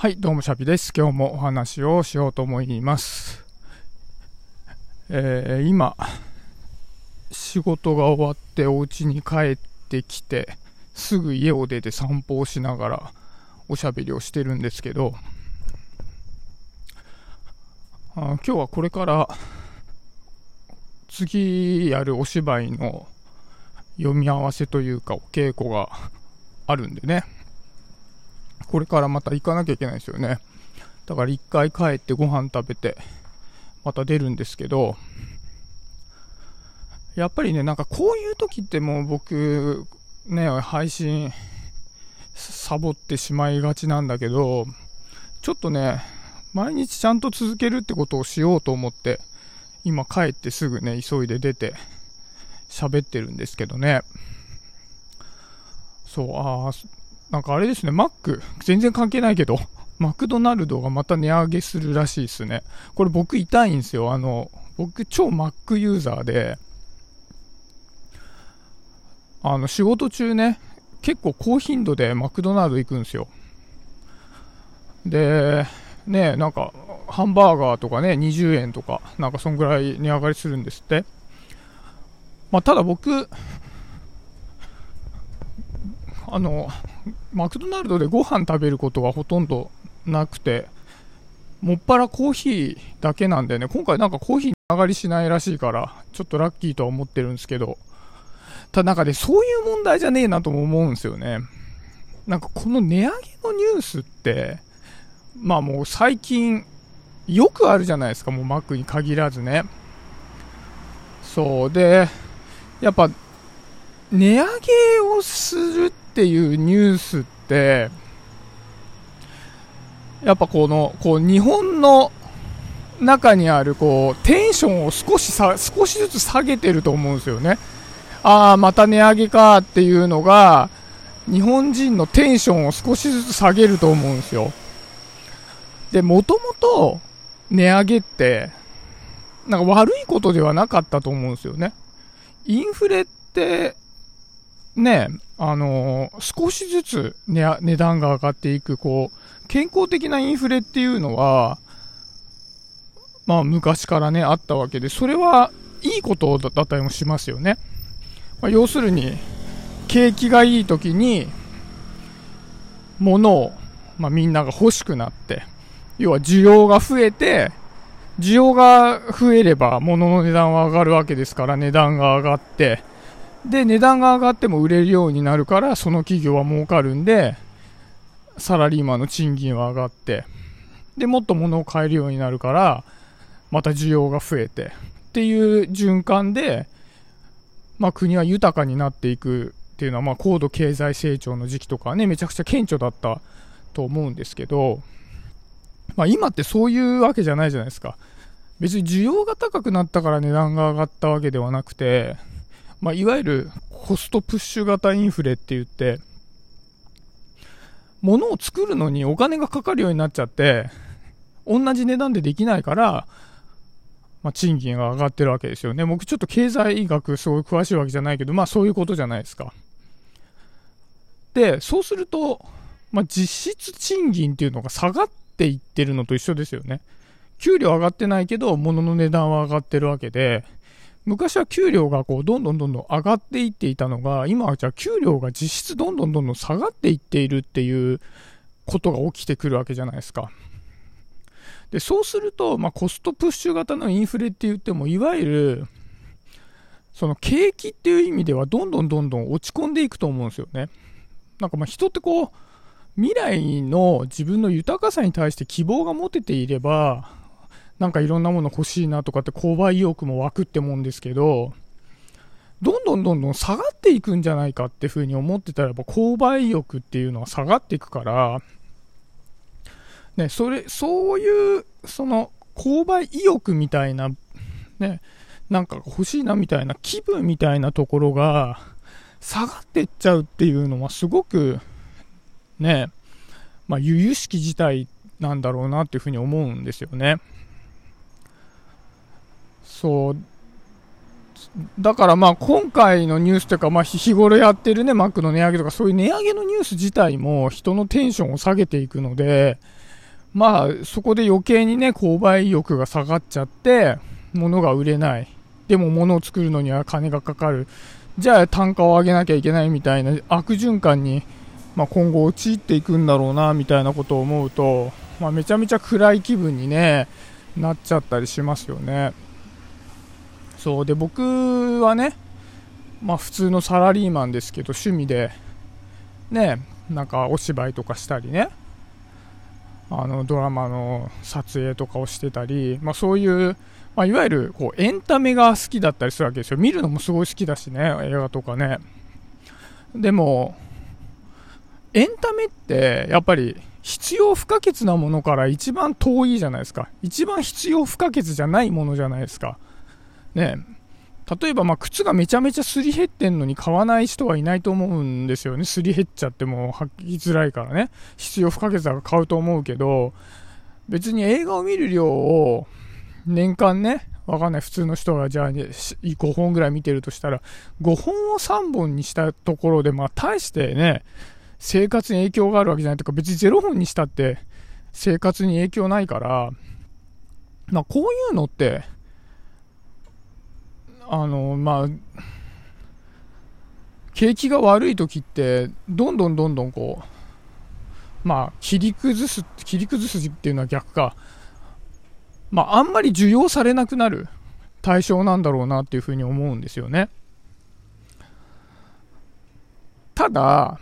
はい、どうもシャピです。今日もお話をしようと思います。えー、今、仕事が終わってお家に帰ってきて、すぐ家を出て散歩をしながらおしゃべりをしてるんですけど、あ今日はこれから次やるお芝居の読み合わせというかお稽古があるんでね。これからまた行かなきゃいけないですよね。だから一回帰ってご飯食べて、また出るんですけど、やっぱりね、なんかこういう時ってもう僕、ね、配信、サボってしまいがちなんだけど、ちょっとね、毎日ちゃんと続けるってことをしようと思って、今帰ってすぐね、急いで出て、喋ってるんですけどね。そう、ああ、なんかあれですね、マック、全然関係ないけど、マクドナルドがまた値上げするらしいですね。これ僕痛いんですよ。あの、僕超マックユーザーで、あの、仕事中ね、結構高頻度でマクドナルド行くんですよ。で、ね、なんか、ハンバーガーとかね、20円とか、なんかそんぐらい値上がりするんですって。まあ、ただ僕、あの、マクドナルドでご飯食べることがほとんどなくて、もっぱらコーヒーだけなんでね、今回なんかコーヒー上がりしないらしいから、ちょっとラッキーとは思ってるんですけど、ただなんかね、そういう問題じゃねえなとも思うんですよね。なんかこの値上げのニュースって、まあもう最近、よくあるじゃないですか、もうマックに限らずね。そうで、やっぱ、値上げをするっていうニュースって、やっぱこの、こう、日本の中にある、こう、テンションを少しさ、少しずつ下げてると思うんですよね。ああ、また値上げかっていうのが、日本人のテンションを少しずつ下げると思うんですよ。で、もともと値上げって、なんか悪いことではなかったと思うんですよね。インフレって、ね、あのー、少しずつ値値段が上がっていく、こう、健康的なインフレっていうのは、まあ昔からね、あったわけで、それはいいことだったりもしますよね。まあ、要するに、景気がいい時に、物を、まあ、みんなが欲しくなって、要は需要が増えて、需要が増えれば物の値段は上がるわけですから値段が上がって、で、値段が上がっても売れるようになるから、その企業は儲かるんで、サラリーマンの賃金は上がって、で、もっと物を買えるようになるから、また需要が増えて、っていう循環で、まあ国は豊かになっていくっていうのは、まあ高度経済成長の時期とかね、めちゃくちゃ顕著だったと思うんですけど、まあ今ってそういうわけじゃないじゃないですか。別に需要が高くなったから値段が上がったわけではなくて、まあ、いわゆるコストプッシュ型インフレって言って、物を作るのにお金がかかるようになっちゃって、同じ値段でできないから、まあ、賃金が上がってるわけですよね。僕ちょっと経済学すごい詳しいわけじゃないけど、まあそういうことじゃないですか。で、そうすると、まあ実質賃金っていうのが下がっていってるのと一緒ですよね。給料上がってないけど、物の値段は上がってるわけで、昔は給料がこう、どんどんどんどん上がっていっていたのが、今はじゃあ給料が実質どんどんどんどん下がっていっているっていうことが起きてくるわけじゃないですか。で、そうすると、まあ、コストプッシュ型のインフレって言っても、いわゆる、その景気っていう意味では、どんどんどんどん落ち込んでいくと思うんですよね。なんかまあ人ってこう、未来の自分の豊かさに対して希望が持てていれば、なんかいろんなもの欲しいなとかって購買意欲も湧くって思うんですけど、どんどんどんどん下がっていくんじゃないかっていうふうに思ってたら、やっぱ購買意欲っていうのは下がっていくから、ね、それ、そういう、その、購買意欲みたいな、ね、なんか欲しいなみたいな気分みたいなところが、下がっていっちゃうっていうのはすごく、ね、まあ、由々しき事態なんだろうなっていうふうに思うんですよね。そう。だからまあ今回のニュースというか、まあ日頃やってるね、マックの値上げとかそういう値上げのニュース自体も人のテンションを下げていくので、まあ、そこで余計にね、購買意欲が下がっちゃって、物が売れない。でも物を作るのには金がかかる。じゃあ単価を上げなきゃいけないみたいな悪循環に、まあ、今後陥っていくんだろうな、みたいなことを思うと、まあ、めちゃめちゃ暗い気分にね、なっちゃったりしますよね。そうで僕はね、まあ、普通のサラリーマンですけど趣味でねなんかお芝居とかしたりね。あのドラマの撮影とかをしてたり、まあ、そういう、まあ、いわゆるこうエンタメが好きだったりするわけですよ。見るのもすごい好きだしね映画とかね。でもエンタメってやっぱり必要不可欠なものから一番遠いじゃないですか。一番必要不可欠じゃないものじゃないですか。ね例えばま靴がめちゃめちゃすり減ってんのに買わない人はいないと思うんですよね。すり減っちゃっても履きづらいからね。必要不可欠だから買うと思うけど、別に映画を見る量を年間ね、わかんない。普通の人がじゃあ、5本ぐらい見てるとしたら、5本を3本にしたところで、まあ大してね、生活に影響があるわけじゃないとか、別に0本にしたって生活に影響ないから、まあこういうのって、あの、まあ、景気が悪い時って、どんどんどんどんこう、まあ、切り崩す、切り崩すっていうのは逆か。まあ、あんまり需要されなくなる対象なんだろうなっていうふうに思うんですよね。ただ、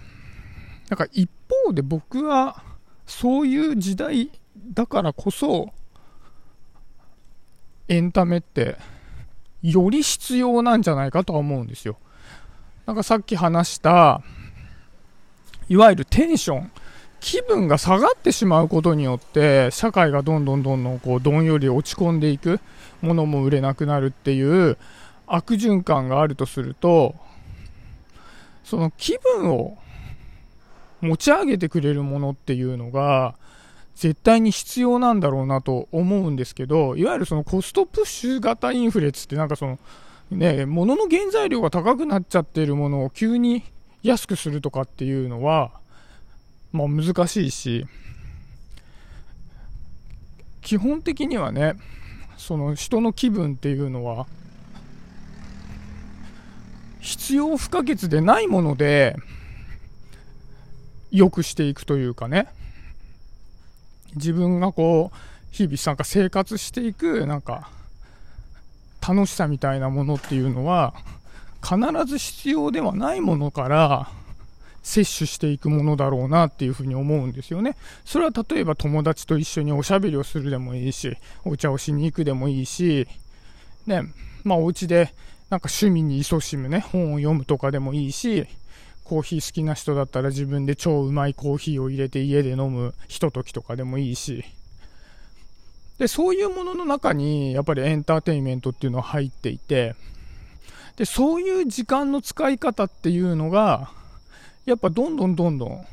なんか一方で僕は、そういう時代だからこそ、エンタメって、より必要なんじゃないかとは思うんですよ。なんかさっき話した、いわゆるテンション、気分が下がってしまうことによって、社会がどんどんどんどんこうどんより落ち込んでいく、ものも売れなくなるっていう悪循環があるとすると、その気分を持ち上げてくれるものっていうのが、絶対に必要なんだろうなと思うんですけど、いわゆるそのコストプッシュ型インフレつってなんかその、ね、物の原材料が高くなっちゃってるものを急に安くするとかっていうのは、まあ難しいし、基本的にはね、その人の気分っていうのは、必要不可欠でないもので、良くしていくというかね、自分がこう、日々なんか生活していく、なんか、楽しさみたいなものっていうのは、必ず必要ではないものから摂取していくものだろうなっていうふうに思うんですよね。それは例えば友達と一緒におしゃべりをするでもいいし、お茶をしに行くでもいいし、ね、まあお家でなんか趣味に勤しむね、本を読むとかでもいいし、コーヒー好きな人だったら自分で超うまいコーヒーを入れて家で飲むひとときとかでもいいし、で、そういうものの中にやっぱりエンターテインメントっていうのは入っていて、で、そういう時間の使い方っていうのが、やっぱどんどんどんどん、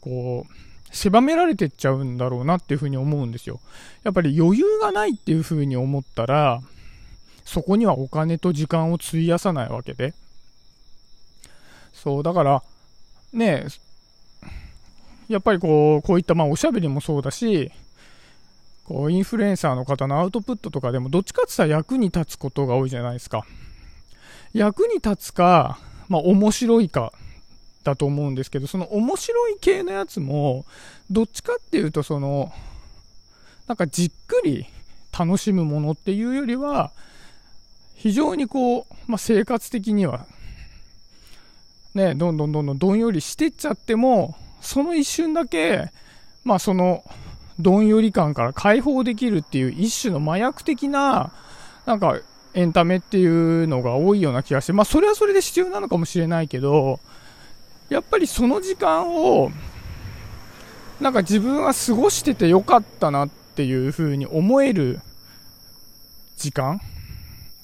こう、狭められてっちゃうんだろうなっていうふうに思うんですよ。やっぱり余裕がないっていうふうに思ったら、そこにはお金と時間を費やさないわけで。そう、だから、ねやっぱりこう、こういったまあおしゃべりもそうだし、こう、インフルエンサーの方のアウトプットとかでも、どっちかって言ったら役に立つことが多いじゃないですか。役に立つか、まあ面白いか、だと思うんですけど、その面白い系のやつも、どっちかっていうと、その、なんかじっくり楽しむものっていうよりは、非常にこう、まあ、生活的にはね、どんどんどんどんどんよりしてっちゃっても、その一瞬だけ、まあその、どんより感から解放できるっていう一種の麻薬的な、なんか、エンタメっていうのが多いような気がして、まあそれはそれで必要なのかもしれないけど、やっぱりその時間を、なんか自分は過ごしててよかったなっていう風に思える時間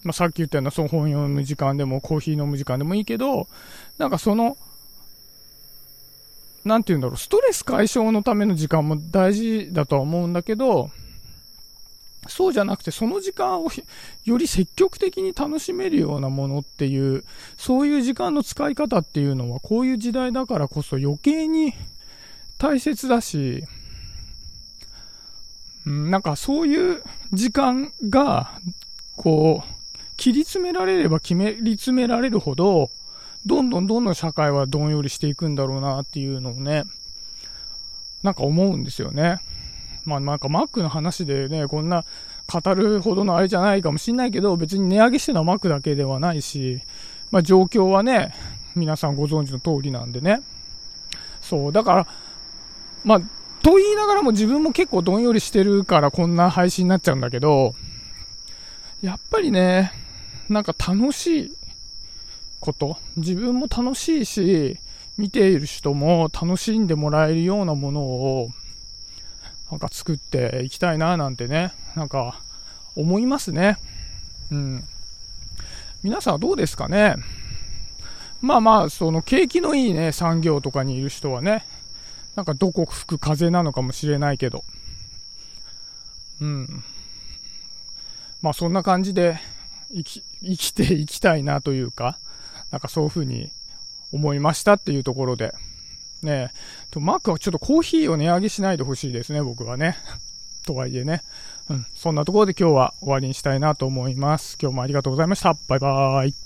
まあ、さっき言ったようなその本読む時間でもコーヒー飲む時間でもいいけど、なんかその、なんて言うんだろう、ストレス解消のための時間も大事だとは思うんだけど、そうじゃなくて、その時間をより積極的に楽しめるようなものっていう、そういう時間の使い方っていうのは、こういう時代だからこそ余計に大切だし、なんかそういう時間が、こう、切り詰められれば決めり詰められるほど、どんどんどんどん社会はどんよりしていくんだろうなっていうのをね、なんか思うんですよね。まあなんかマックの話でね、こんな語るほどのあれじゃないかもしんないけど、別に値上げしてるのはマックだけではないし、まあ状況はね、皆さんご存知の通りなんでね。そう、だから、まあ、と言いながらも自分も結構どんよりしてるからこんな配信になっちゃうんだけど、やっぱりね、なんか楽しいこと、自分も楽しいし、見ている人も楽しんでもらえるようなものを、なんか作っていきたいななんてね、なんか思いますね。うん。皆さんはどうですかね？まあまあ、その景気のいいね、産業とかにいる人はね、なんかどこ吹く風なのかもしれないけど、うん。まあそんな感じで生き、生きていきたいなというか、なんかそういうふうに思いましたっていうところで、ねと、マックはちょっとコーヒーを値上げしないでほしいですね、僕はね。とはいえね。うん、そんなところで今日は終わりにしたいなと思います。今日もありがとうございました。バイバーイ。